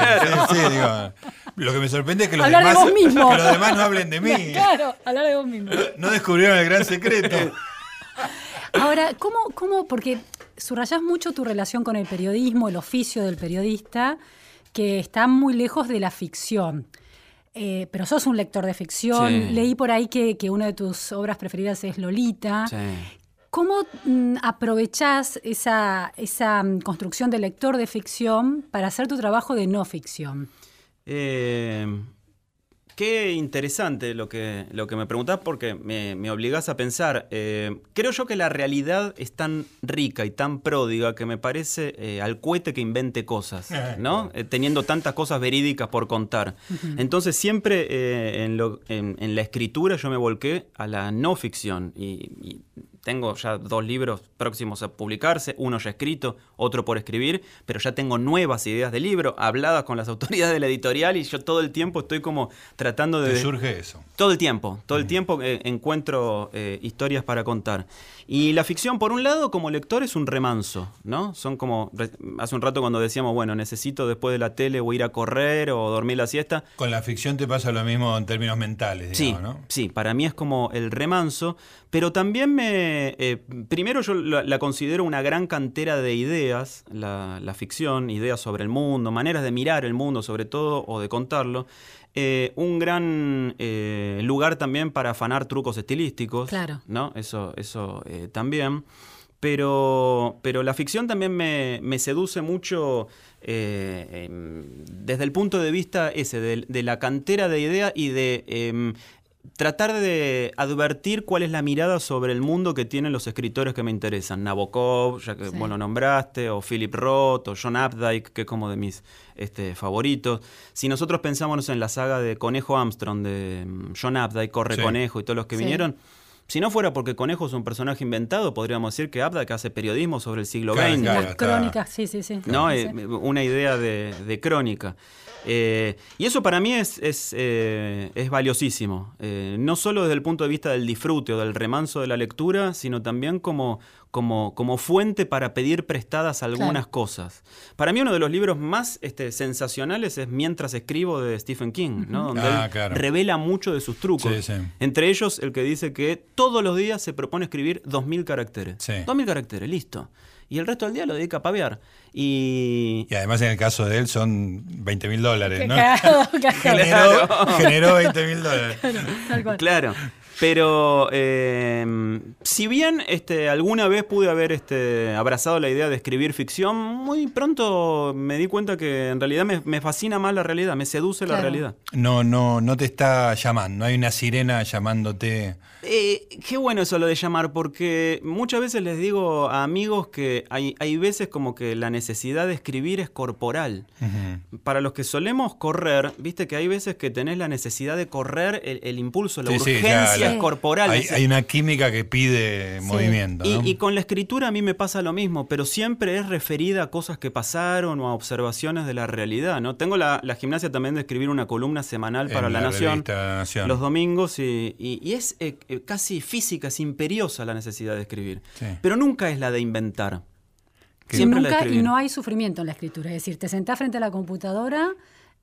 sí, digo. Lo que me sorprende es que los, demás, que los demás no hablen de mí. Claro, hablar de vos mismo. No descubrieron el gran secreto. Ahora, ¿cómo, cómo? Porque subrayás mucho tu relación con el periodismo, el oficio del periodista, que está muy lejos de la ficción. Eh, pero sos un lector de ficción. Leí por ahí que, una de tus obras preferidas es Lolita. ¿Cómo mm, aprovechás esa, esa mm, construcción de lector de ficción para hacer tu trabajo de no ficción? Eh, Qué interesante lo que, lo que me preguntás porque me, me obligás a pensar. Eh, creo yo que la realidad es tan rica y tan pródiga que me parece eh, al cohete que invente cosas, ¿no? Eh, teniendo tantas cosas verídicas por contar. Entonces siempre en, lo, en, la escritura yo me volqué a la no ficción y tengo ya dos libros próximos a publicarse, uno ya escrito, otro por escribir, pero ya tengo nuevas ideas de libro, habladas con las autoridades de la editorial y yo todo el tiempo estoy como tratando de... ¿Te surge eso? Todo el tiempo, todo el tiempo eh, encuentro eh, historias para contar. Y la ficción, por un lado, como lector es un remanso, ¿no? Son como, hace un rato cuando decíamos, bueno, necesito después de la tele o ir a correr o dormir la siesta. Con la ficción te pasa lo mismo en términos mentales, digamos, sí, ¿no? Sí, para mí es como el remanso, pero también me... Eh, primero yo la, considero una gran cantera de ideas, la, la ficción, ideas sobre el mundo, maneras de mirar el mundo sobre todo o de contarlo. Eh, un gran eh, lugar también para afanar trucos estilísticos. Claro. ¿no? Eso, eso también. Pero, pero la ficción también me, seduce mucho desde el punto de vista ese, de, de, la cantera de ideas y de em, tratar de advertir cuál es la mirada sobre el mundo que tienen los escritores que me interesan. Nabokov, ya que vos lo nombraste, o Philip Roth, o John Updike, que es como de mis este, favoritos. Si nosotros pensamos en la saga de Conejo Armstrong, de mm, John Updike, Corre Conejo y todos los que vinieron, si no fuera porque Conejo es un personaje inventado, podríamos decir que Updike hace periodismo sobre el siglo XX. Las crónicas, sí, sí, sí. ¿No? Eh, una idea de crónica. Eh, y eso para mí es, es, eh, valiosísimo, eh, no solo desde el punto de vista del disfrute o del remanso de la lectura, sino también como, como, como fuente para pedir prestadas algunas cosas. Para mí uno de los libros más este, sensacionales es Mientras escribo de Stephen King, ¿no? donde ah, él revela mucho de sus trucos. Entre ellos el que dice que todos los días se propone escribir 2.000 caracteres. 2.000 caracteres, listo y el resto del día lo dedica a pavear. Y, y además en el caso de él son 20 mil dólares, ¿no? generó, generó 20 mil dólares. Claro. Pero eh, si bien este, alguna vez pude haber este, abrazado la idea de escribir ficción, muy pronto me di cuenta que en realidad me, fascina más la realidad, me seduce la realidad. No, no, no te está llamando, no hay una sirena llamándote. Eh, qué bueno eso lo de llamar, porque muchas veces les digo a amigos que hay, hay veces como que la necesidad de escribir es corporal. Para los que solemos correr, viste que hay veces que tenés la necesidad de correr el, impulso, la urgencia corporal. Hay, una química que pide movimiento. Y, con la escritura a mí me pasa lo mismo, pero siempre es referida a cosas que pasaron o a observaciones de la realidad. ¿no? Tengo la, gimnasia también de escribir una columna semanal para la, Nación, los domingos y, es eh, eh, casi física, es imperiosa la necesidad de escribir. Pero nunca es la de inventar. Siempre nunca, y no hay sufrimiento en la escritura. Es decir, te sentás frente a la computadora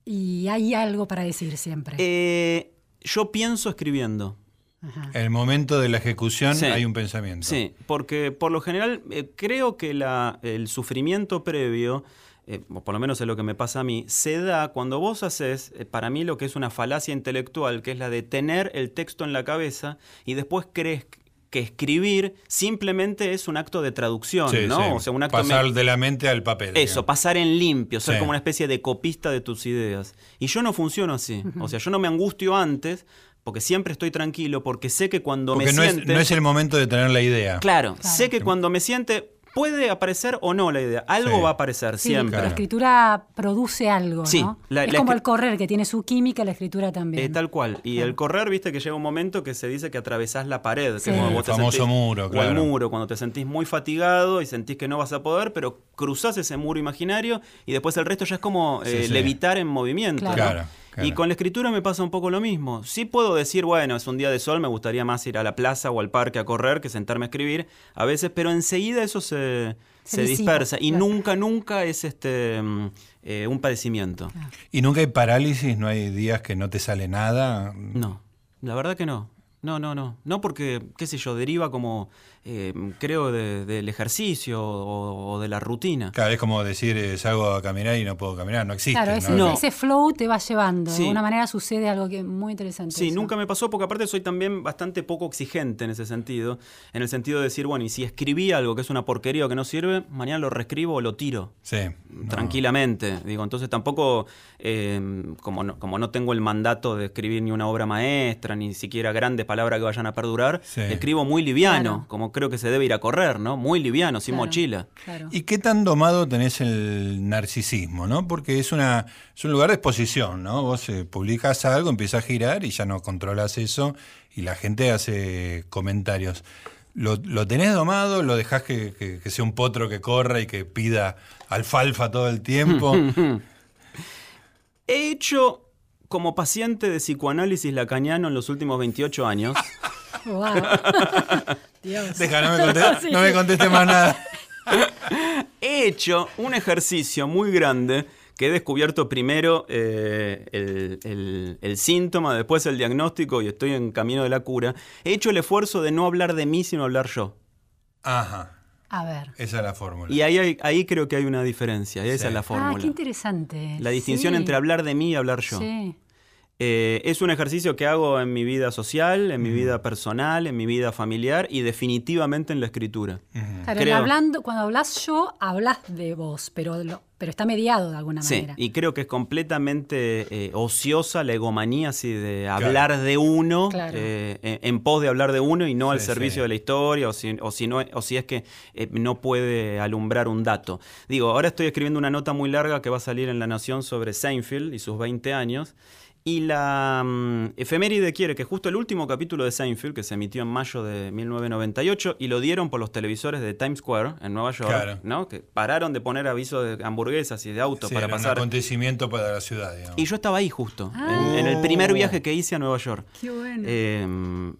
y hay algo para decir siempre. Eh, yo pienso escribiendo. En el momento de la ejecución hay un pensamiento. Sí, porque por lo general eh, creo que la, el sufrimiento previo, eh, por lo menos es lo que me pasa a mí, se da cuando vos haces, eh, para mí, lo que es una falacia intelectual, que es la de tener el texto en la cabeza y después crees que escribir simplemente es un acto de traducción, ¿no? O sea, un acto pasar de la mente al papel. Eso, pasar en limpio, ser como una especie de copista de tus ideas. Y yo no funciono así. O sea, yo no me angustio antes porque siempre estoy tranquilo, porque sé que cuando me no siente... Es, no es el momento de tener la idea. Claro, sé que cuando me siente puede aparecer o no la idea. Algo va a aparecer siempre. La escritura produce algo, ¿no? es como el correr, que tiene su química, la escritura también. Eh, tal cual. Y el correr, viste que llega un momento que se dice que atravesás la pared. Que el famoso muro, claro. O el muro, cuando te sentís muy fatigado y sentís que no vas a poder, pero cruzás ese muro imaginario y después el resto ya es como eh, levitar en movimiento. claro. Y con la escritura me pasa un poco lo mismo. Sí puedo decir, bueno, es un día de sol, me gustaría más ir a la plaza o al parque a correr que sentarme a escribir a veces, pero enseguida eso se, dispersa y nunca, nunca es este mm, eh, un padecimiento. ¿Y nunca hay parálisis? ¿No hay días que no te sale nada? No, la verdad que no. No, no, no. No porque, qué sé yo, deriva como eh, creo, del ejercicio o, de la rutina. Claro, es como decir, eh, salgo a caminar y no puedo caminar, no existe. Claro, ese, flow te va llevando. De alguna manera sucede algo que es muy interesante. Sí, nunca me pasó porque aparte soy también bastante poco exigente en ese sentido. En el sentido de decir, bueno, y si escribí algo que es una porquería o que no sirve, mañana lo reescribo o lo tiro. Sí. Tranquilamente. Digo, entonces tampoco, eh, como, no, como no tengo el mandato de escribir ni una obra maestra, ni siquiera grandes palabras que vayan a perdurar, escribo muy liviano, como creo que se debe ir a correr, ¿no? Muy liviano, sin mochila. ¿Y qué tan domado tenés el narcisismo, no? Porque es, una, es un lugar de exposición, ¿no? Vos eh, publicas algo, empieza a girar y ya no controlas eso y la gente hace comentarios. lo, tenés domado, lo dejás que, sea un potro que corra y que pida alfalfa todo el tiempo. He hecho como paciente de psicoanálisis lacaniano en los últimos 28 años. Wow. Dios. Deja, no me, conteste, no me conteste más nada. He hecho un ejercicio muy grande que he descubierto primero eh, el, síntoma, después el diagnóstico y estoy en camino de la cura, he hecho el esfuerzo de no hablar de mí, sino hablar yo. Ajá. A ver. Esa es la fórmula. Y ahí, ahí creo que hay una diferencia, esa es la fórmula. Ah, qué interesante. La distinción entre hablar de mí y hablar yo. Sí. Eh, es un ejercicio que hago en mi vida social, en mi vida personal, en mi vida familiar y definitivamente en la escritura. hablando, cuando hablas yo, hablas de vos, pero, pero está mediado de alguna sí, manera. Y creo que es completamente eh, ociosa la egomanía así de hablar de uno, eh, en, pos de hablar de uno y no al servicio de la historia, o si, o si, no, o si es que no puede alumbrar un dato. Digo, ahora estoy escribiendo una nota muy larga que va a salir en La Nación sobre Seinfeld y sus 20 años. Y la um, efeméride quiere que justo el último capítulo de Seinfeld, que se emitió en mayo de 1998, y lo dieron por los televisores de Times Square, en Nueva York, ¿no? que pararon de poner avisos de hamburguesas y de autos para era pasar. un acontecimiento para la ciudad. Y yo estaba ahí justo, en, el primer viaje que hice a Nueva York. Qué bueno. Em,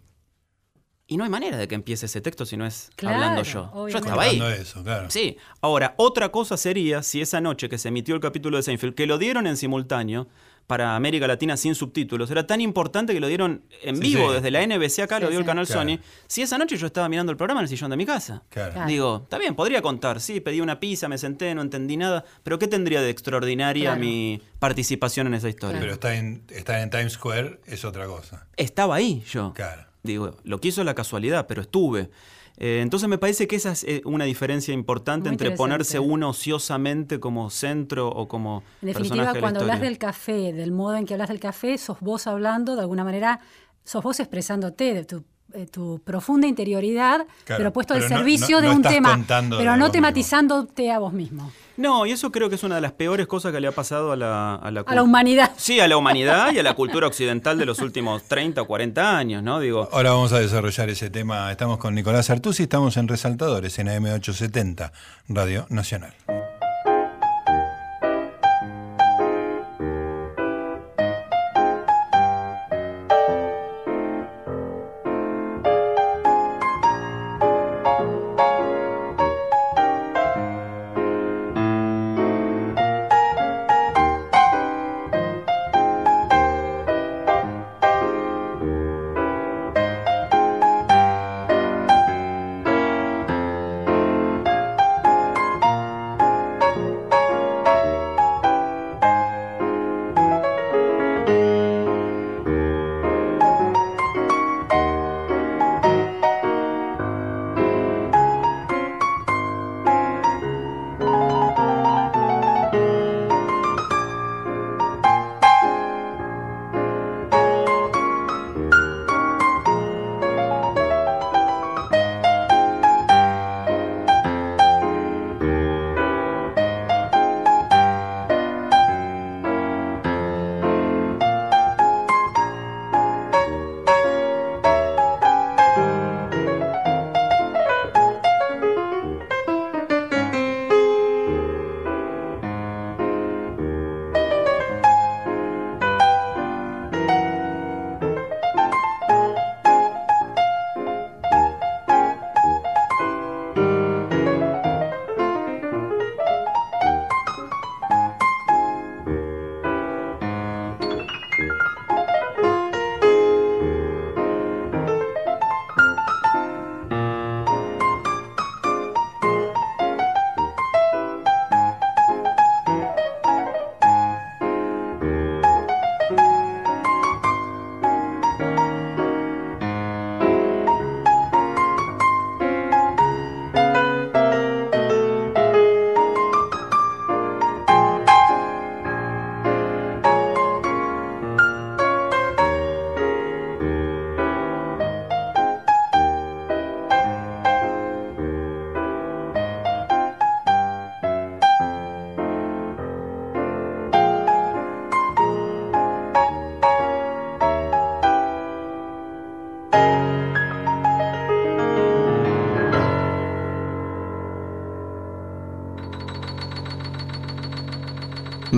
y no hay manera de que empiece ese texto si no es hablando yo. Yo estaba ahí. Eso, claro. Sí. Ahora, otra cosa sería si esa noche que se emitió el capítulo de Seinfeld, que lo dieron en simultáneo, para América Latina sin subtítulos. Era tan importante que lo dieron en vivo desde la NBC acá, lo dio el canal Sony. Si esa noche yo estaba mirando el programa en el sillón de mi casa. Digo, está bien, podría contar, sí, pedí una pizza, me senté, no entendí nada, pero ¿qué tendría de extraordinaria mi participación en esa historia? Pero estar en, en Times Square es otra cosa. Estaba ahí yo. Claro. Digo, lo quiso la casualidad, pero estuve. Eh, entonces me parece que esa es eh, una diferencia importante entre ponerse uno ociosamente como centro o como... En definitiva, cuando hablas del café, del modo en que hablas del café, sos vos hablando, de alguna manera, sos vos expresándote de tu, eh, profunda interioridad, pero puesto al servicio de un tema, pero no tematizándote a vos mismo. No, y eso creo que es una de las peores cosas que le ha pasado a la, a la, humanidad. Sí, a la humanidad y a la cultura occidental de los últimos 30 o 40 años, ¿no? Digo. Ahora vamos a desarrollar ese tema. Estamos con Nicolás Artusi, estamos en Resaltadores, en AM870, Radio Nacional.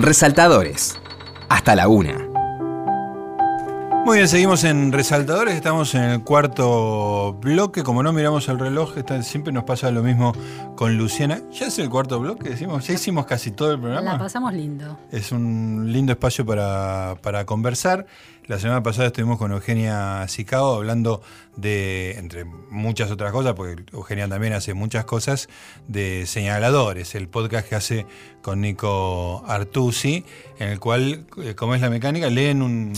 Resaltadores. Hasta la una. Muy bien, seguimos en Resaltadores, estamos en el cuarto bloque, como no miramos el reloj, siempre nos pasa lo mismo con Luciana. ¿Ya es el cuarto bloque? Decimos, ya hicimos casi todo el programa. La pasamos lindo. Es un lindo espacio para, para conversar. La semana pasada estuvimos con Eugenia Sicao hablando de, entre muchas otras cosas, porque Eugenia también hace muchas cosas, de señaladores, el podcast que hace con Nico Artusi, en el cual, eh, como es la mecánica, leen un,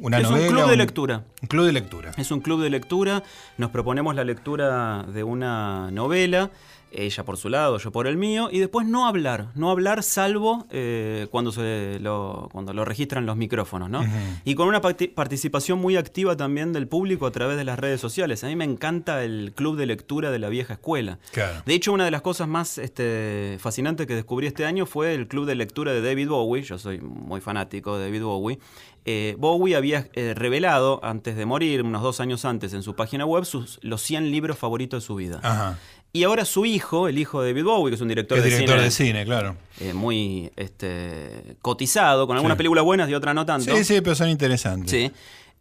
una novela. Es un club de lectura. Un club de lectura. Es un club de lectura, nos proponemos la lectura de una novela ella por su lado, yo por el mío, y después no hablar, no hablar salvo eh, cuando, se lo, cuando lo registran los micrófonos, ¿no? Y con una participación muy activa también del público a través de las redes sociales. A mí me encanta el club de lectura de la vieja escuela. De hecho, una de las cosas más este, fascinantes que descubrí este año fue el club de lectura de David Bowie, yo soy muy fanático de David Bowie, eh, Bowie había eh, revelado antes de morir, unos dos años antes, en su página web, sus, los 100 libros favoritos de su vida. Ajá. Y ahora su hijo, el hijo de David Bowie, que es un director, de, director cine, de cine, claro. Eh, muy este, cotizado, con algunas películas buenas y otras no tanto. Sí, sí, pero son interesantes. Sí.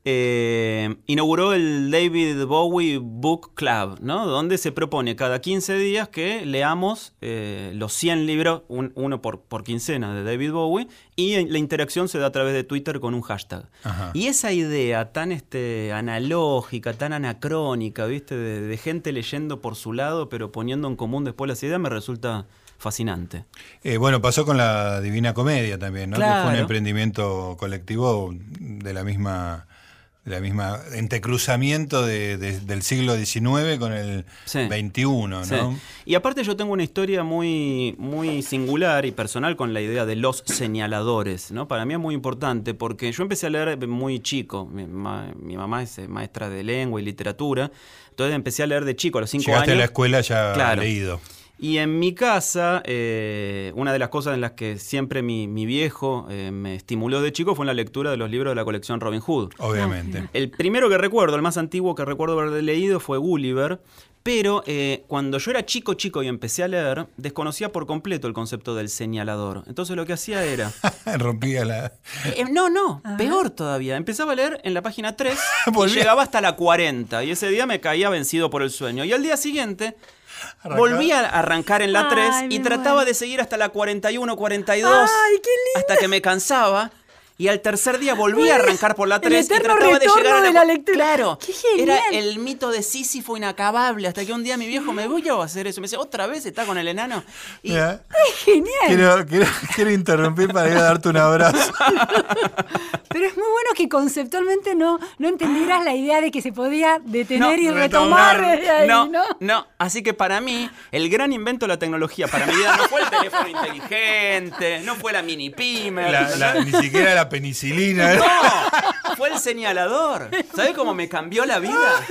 Eh, inauguró el David Bowie Book Club, ¿no? donde se propone cada 15 días que leamos eh, los 100 libros, uno por, por, quincena de David Bowie, y la interacción se da a través de Twitter con un hashtag. Y esa idea tan este, analógica, tan anacrónica, ¿viste? De, gente leyendo por su lado, pero poniendo en común después las ideas, me resulta fascinante. Eh, bueno, pasó con la Divina Comedia también, ¿no? Que fue un emprendimiento colectivo de la misma la misma entrecruzamiento de, del siglo XIX con el XXI, ¿no? Y aparte yo tengo una historia muy, muy singular y personal con la idea de los señaladores, ¿no? Para mí es muy importante porque yo empecé a leer muy chico. Mi, mamá es maestra de lengua y literatura, entonces empecé a leer de chico a los cinco Llegaste años. a la escuela ya leído. Y en mi casa, eh, una de las cosas en las que siempre mi, viejo eh, me estimuló de chico fue en la lectura de los libros de la colección Robin Hood. Obviamente. Ah, el primero que recuerdo, el más antiguo que recuerdo haber leído fue Gulliver. Pero eh, cuando yo era chico, chico y empecé a leer, desconocía por completo el concepto del señalador. Entonces lo que hacía era... Rompía la... no, no, ah. peor todavía. Empezaba a leer en la página 3 y llegaba hasta la 40. Y ese día me caía vencido por el sueño. Y al día siguiente Volví a arrancar en la 3 y trataba de seguir hasta la 41, 42. hasta que me cansaba. Y al tercer día volví a arrancar por la 3 y trataba de llegar a la... lectura. Claro, era el mito de Sísifo inacabable. Hasta que un día mi viejo me voy a hacer eso. Me dice, ¿otra vez está con el enano? Y... ¡Es genial! Quiero, interrumpir para ir a darte un abrazo. Pero es muy bueno que conceptualmente no, no entendieras la idea de que se podía detener y retomar. no, no, no. Así que para mí, el gran invento de la tecnología para mi vida no fue el teléfono inteligente, no fue la mini pyme. ni siquiera la penicilina. No, fue el señalador. ¿Sabes cómo me cambió la vida?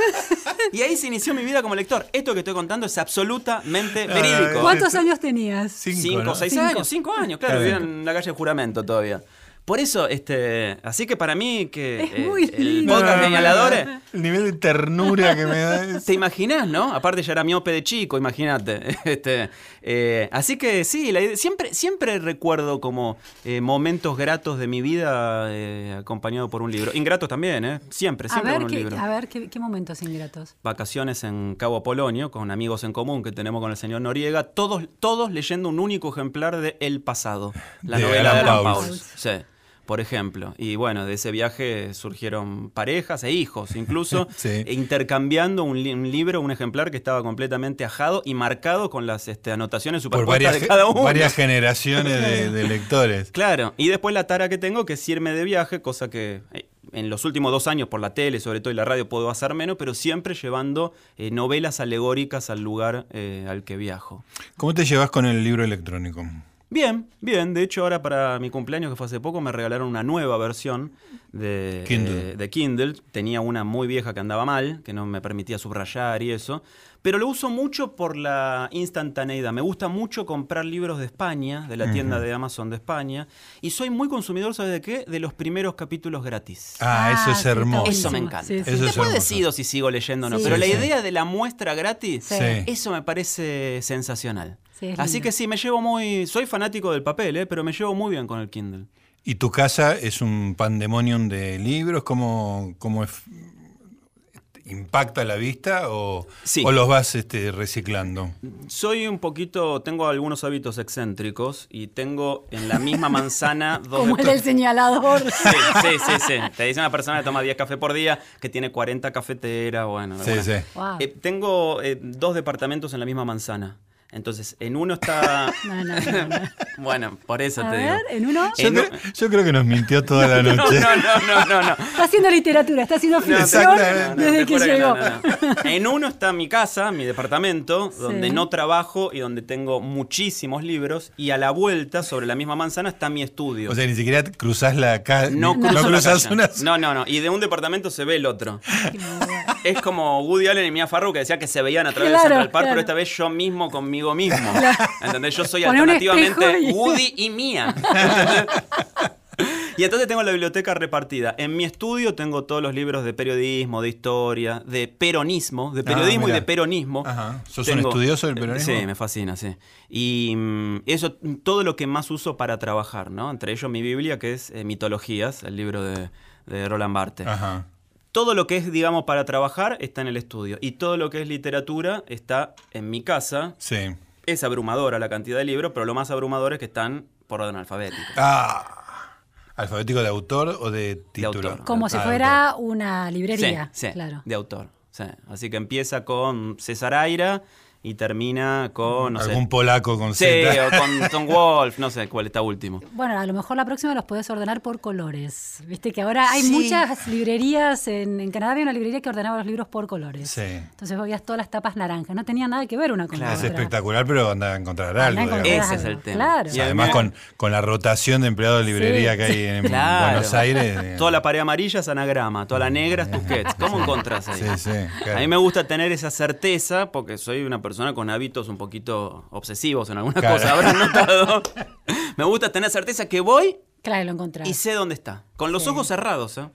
Y ahí se inició mi vida como lector. Esto que estoy contando es absolutamente verídico. ¿Cuántos años tenías? Cinco, seis años. Cinco años, claro. Vivía en la calle Juramento todavía. Por eso, este, así que para mí que es muy eh, el podcast señaladores. El nivel de ternura que me da. ¿Te imaginas, no? Aparte ya era miope de chico, imagínate. Este, eh, así que sí, siempre, siempre recuerdo como eh, momentos gratos de mi vida acompañado por un libro. Ingratos también, ¿eh? Siempre, siempre con un libro. A ver, ¿qué, momentos ingratos? Vacaciones en Cabo Polonio, con amigos en común que tenemos con el señor Noriega, todos, todos leyendo un único ejemplar de El Pasado, la novela de Alan Pauls. Sí por ejemplo. Y bueno, de ese viaje surgieron parejas e hijos, incluso intercambiando un, libro, un ejemplar que estaba completamente ajado y marcado con las este, anotaciones superpuestas de cada uno. Varias generaciones de, lectores. Claro, y después la tara que tengo que es irme de viaje, cosa que eh, en los últimos dos años por la tele, sobre todo y la radio, puedo hacer menos, pero siempre llevando eh, novelas alegóricas al lugar eh, al que viajo. ¿Cómo te llevas con el libro electrónico? Bien, bien. De hecho, ahora para mi cumpleaños, que fue hace poco, me regalaron una nueva versión de Kindle. Eh, de Kindle. Tenía una muy vieja que andaba mal, que no me permitía subrayar y eso. Pero lo uso mucho por la instantaneidad. Me gusta mucho comprar libros de España, de la tienda de Amazon de España. Y soy muy consumidor, ¿sabes de qué? De los primeros capítulos gratis. Ah, eso es ah, hermoso. Eso me encanta. Después decido si sigo leyendo o no. pero la idea de la muestra gratis, eso me parece sensacional. Así que sí, me llevo muy. Soy fanático del papel, ¿eh? pero me llevo muy bien con el Kindle. ¿Y tu casa es un pandemonium de libros? ¿Cómo, cómo es, impacta la vista o, o los vas este, reciclando? Soy un poquito, tengo algunos hábitos excéntricos y tengo en la misma manzana dos... Como el señalador. Sí, sí, sí, sí. Te dice una persona que toma 10 cafés por día, que tiene 40 cafeteras, bueno. Sí, sí. Eh, tengo eh, dos departamentos en la misma manzana. Entonces, en uno está. No, no, no, bueno, por eso te digo. ¿En uno? Yo, creo, que nos mintió toda la noche. No, no, no, no, Está haciendo literatura, está haciendo ficción desde que llegó. En uno está mi casa, mi departamento, donde no trabajo y donde tengo muchísimos libros. Y a la vuelta, sobre la misma manzana, está mi estudio. O sea, ni siquiera cruzás la calle. No, cruzás una. No, no, no. Y de un departamento se ve el otro. Es como Woody Allen y Mia Farrow que decía que se veían a través del Central Park, pero esta vez yo mismo con mi mismo. ¿Entendés? Yo soy alternativamente Woody y Mía. Y entonces tengo la biblioteca repartida. En mi estudio tengo todos los libros de periodismo, de historia, de peronismo, de ah, periodismo y de peronismo. Ajá. ¿Sos un estudioso del peronismo? Sí, me fascina, sí. Y mm, eso, todo lo que más uso para trabajar, ¿no? Entre ellos mi Biblia, que es eh, Mitologías, el libro de, de Roland Barthes. Ajá todo lo que es, digamos, para trabajar está en el estudio. Y todo lo que es literatura está en mi casa. Sí. Es abrumadora la cantidad de libros, pero lo más abrumador es que están por orden alfabético. Ah. ¿Alfabético de autor o de título? Como si ah, fuera una librería. Sí, claro. de autor. Así que empieza con César Aira y termina con, no Algún polaco con Sí, o con Tom Wolf, no sé cuál está último. Bueno, a lo mejor la próxima los puedes ordenar por colores. Viste que ahora hay muchas librerías, en, Canadá había una librería que ordenaba los libros por colores. Sí. Entonces veías todas las tapas naranjas, no tenía nada que ver una con la otra. Es espectacular, pero anda a encontrar algo. Ese es el tema. Claro. Y además con, con la rotación de empleados de librería que hay en Buenos Aires. Toda la pared amarilla es anagrama, toda la negra es Tusquets. ¿Cómo encontrás ahí? Sí, sí. A mí me gusta tener esa certeza porque soy una persona persona con hábitos un poquito obsesivos en alguna cosa, habrán notado. Me gusta tener certeza que voy claro, lo y sé dónde está. Con los ojos cerrados, ¿eh?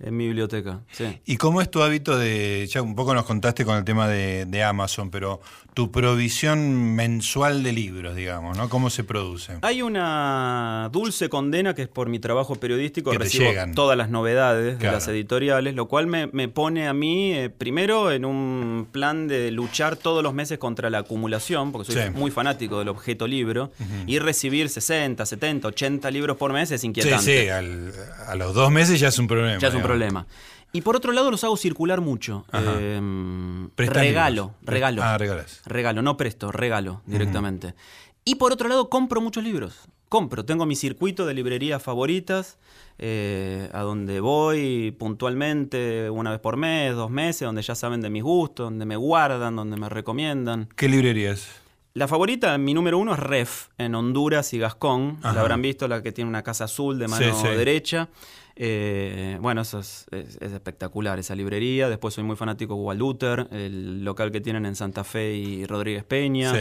En mi biblioteca, sí. ¿Y cómo es tu hábito de, ya un poco nos contaste con el tema de, de, Amazon, pero tu provisión mensual de libros, digamos, ¿no? ¿Cómo se produce? Hay una dulce condena que es por mi trabajo periodístico, que recibo todas las novedades de las editoriales, lo cual me, pone a mí, eh, primero, en un plan de luchar todos los meses contra la acumulación, porque soy muy fanático del objeto libro, y recibir 60, 70, 80 libros por mes es inquietante. Sí, sí, a los dos meses ya es un problema problema. Y por otro lado los hago circular mucho. Eh, regalo, regalo. Ah, regalas. Regalo, no presto, regalo directamente. Y por otro lado compro muchos libros. Compro, tengo mi circuito de librerías favoritas, eh, a donde voy puntualmente una vez por mes, dos meses, donde ya saben de mis gustos, donde me guardan, donde me recomiendan. ¿Qué librerías? La favorita, mi número uno es Ref, en Honduras y Gascón. La habrán visto, la que tiene una casa azul de mano derecha. Eh, bueno, eso es, espectacular, esa librería. Después soy muy fanático de Walduter, el local que tienen en Santa Fe y Rodríguez Peña.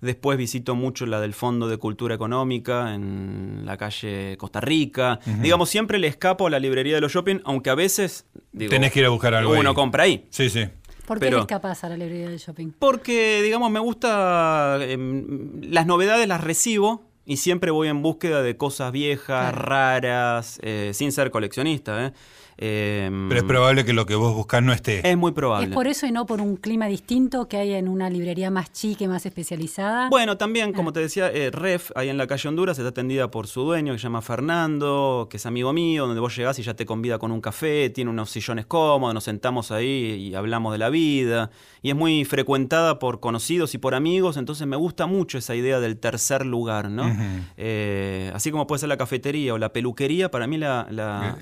Después visito mucho la del Fondo de Cultura Económica en la calle Costa Rica. Digamos, siempre le escapo a la librería de los shopping, aunque a veces. Digo, Tenés que ir a buscar algo. Uno compra ahí. Sí, sí. ¿Por qué le escapas a la librería del shopping? Porque, digamos, me gusta. Em, las novedades las recibo y siempre voy en búsqueda de cosas viejas, raras, eh, sin ser coleccionista. ¿eh? Em, Pero es probable que lo que vos buscás no esté. Es muy probable. ¿Es por eso y no por un clima distinto que hay en una librería más chica y más especializada? Bueno, también, como ah. te decía, eh, Ref, ahí en la calle Honduras, está atendida por su dueño, que se llama Fernando, que es amigo mío, donde vos llegás y ya te convida con un café, tiene unos sillones cómodos, nos sentamos ahí y hablamos de la vida. Y es muy frecuentada por conocidos y por amigos, entonces me gusta mucho esa idea del tercer lugar, ¿no? Eh, así como puede ser la cafetería o la peluquería, para mí la, la,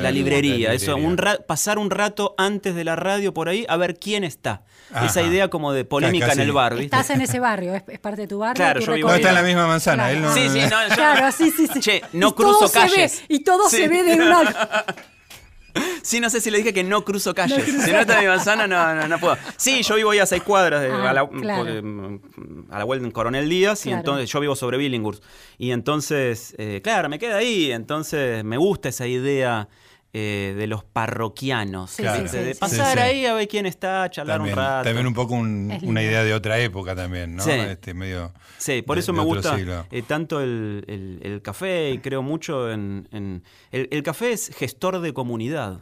la librería eso, un pasar un rato antes de la radio por ahí a ver quién está. Esa idea como de polémica en el barrio. Estás en ese barrio, es, parte de tu barrio. Claro, yo vivo está en la misma manzana. sí, sí, no, claro, sí, sí, sí. Che, no cruzo calles. y todo se ve de una... Sí, no sé si le dije que no cruzo calles. si no está en mi manzana, no, no, puedo. Sí, yo vivo ahí a seis cuadras ah, a, la, mm, a, la, vuelta en Coronel Díaz y entonces yo vivo sobre Billinghurst. Y entonces, eh, claro, me queda ahí. Entonces me gusta esa idea eh, de los parroquianos. de pasar ahí a ver quién está, charlar un rato. También un poco una idea de otra época también, ¿no? Este, medio sí, por eso me gusta eh, tanto el, café y creo mucho en... el, café es gestor de comunidad,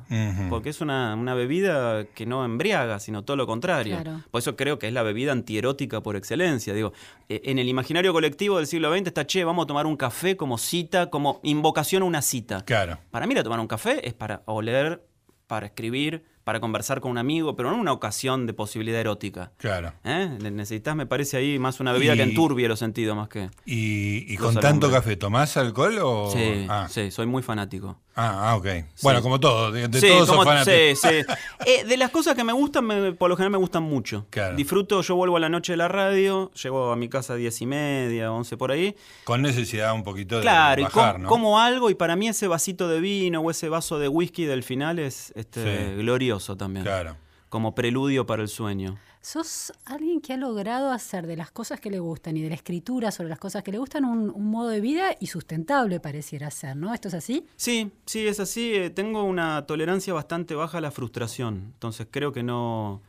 porque es una, bebida que no embriaga, sino todo lo contrario. Por eso creo que es la bebida antierótica por excelencia. Digo, eh, en el imaginario colectivo del siglo XX está, che, vamos a tomar un café como cita, como invocación a una cita. Claro. Para mí, la tomar un café es para oler, para escribir, para conversar con un amigo, pero no una ocasión de posibilidad erótica. Claro. ¿Eh? Necesitas, me parece ahí, más una bebida que enturbie los sentidos más que. ¿Y, con tanto café, tomás alcohol o.? Sí, ah. sí, soy muy fanático. Ah, ah ok. Bueno, como todo, de, de todos como, Sí, sí. Eh, de las cosas que me gustan, por lo general me gustan mucho. Claro. Disfruto, yo vuelvo a la noche de la radio, llego a mi casa a diez y media, once por ahí. Con necesidad un poquito de bajar, ¿no? como algo y para mí ese vasito de vino o ese vaso de whisky del final es este, glorioso también. Claro. Como preludio para el sueño. ¿Sos alguien que ha logrado hacer de las cosas que le gustan y de la escritura sobre las cosas que le gustan un, modo de vida y sustentable pareciera ser, ¿no? ¿Esto es así? Sí, sí, es así. Eh, tengo una tolerancia bastante baja a la frustración. Entonces creo que no...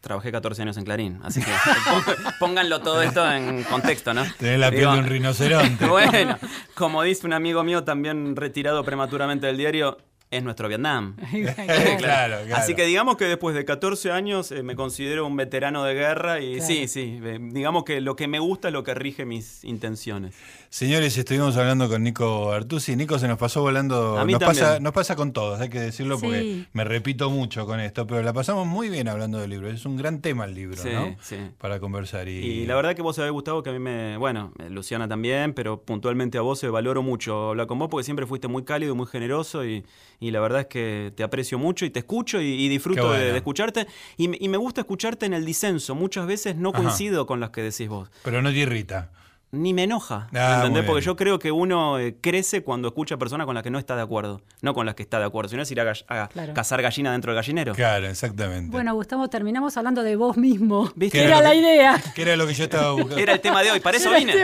Trabajé 14 años en Clarín, así que pónganlo todo esto en contexto, ¿no? Tenés la piel de un rinoceronte. bueno, como dice un amigo mío también retirado prematuramente del diario, es nuestro Vietnam. claro, Así que digamos que después de 14 años eh, me considero un veterano de guerra y sí, sí, eh, digamos que lo que me gusta es lo que rige mis intenciones. Señores, estuvimos hablando con Nico Artusi. Nico se nos pasó volando. nos, pasa, nos pasa con todos, hay que decirlo porque me repito mucho con esto, pero la pasamos muy bien hablando del libro. Es un gran tema el libro, ¿no? Sí. Para conversar. Y... la verdad que vos sabés, Gustavo, que a mí me. Bueno, Luciana también, pero puntualmente a vos se valoro mucho hablar con vos porque siempre fuiste muy cálido, muy generoso y, la verdad es que te aprecio mucho y te escucho y, disfruto de, escucharte. Y, me gusta escucharte en el disenso. Muchas veces no coincido con las que decís vos. Pero no te irrita ni me enoja. Ah, ¿Entendés? Porque yo creo que uno eh, crece cuando escucha personas con las que no está de acuerdo, no con las que está de acuerdo. Si no es ir a, cazar gallina dentro del gallinero. Claro, exactamente. Bueno, Gustavo, terminamos hablando de vos mismo. ¿Viste? Era, la idea. Que era lo que yo estaba buscando. Era el tema de hoy, para eso vine.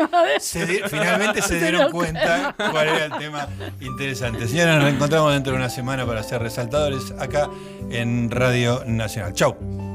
finalmente se dieron cuenta cuál era el tema interesante. Señora, nos reencontramos dentro de una semana para ser resaltadores acá en Radio Nacional. Chau.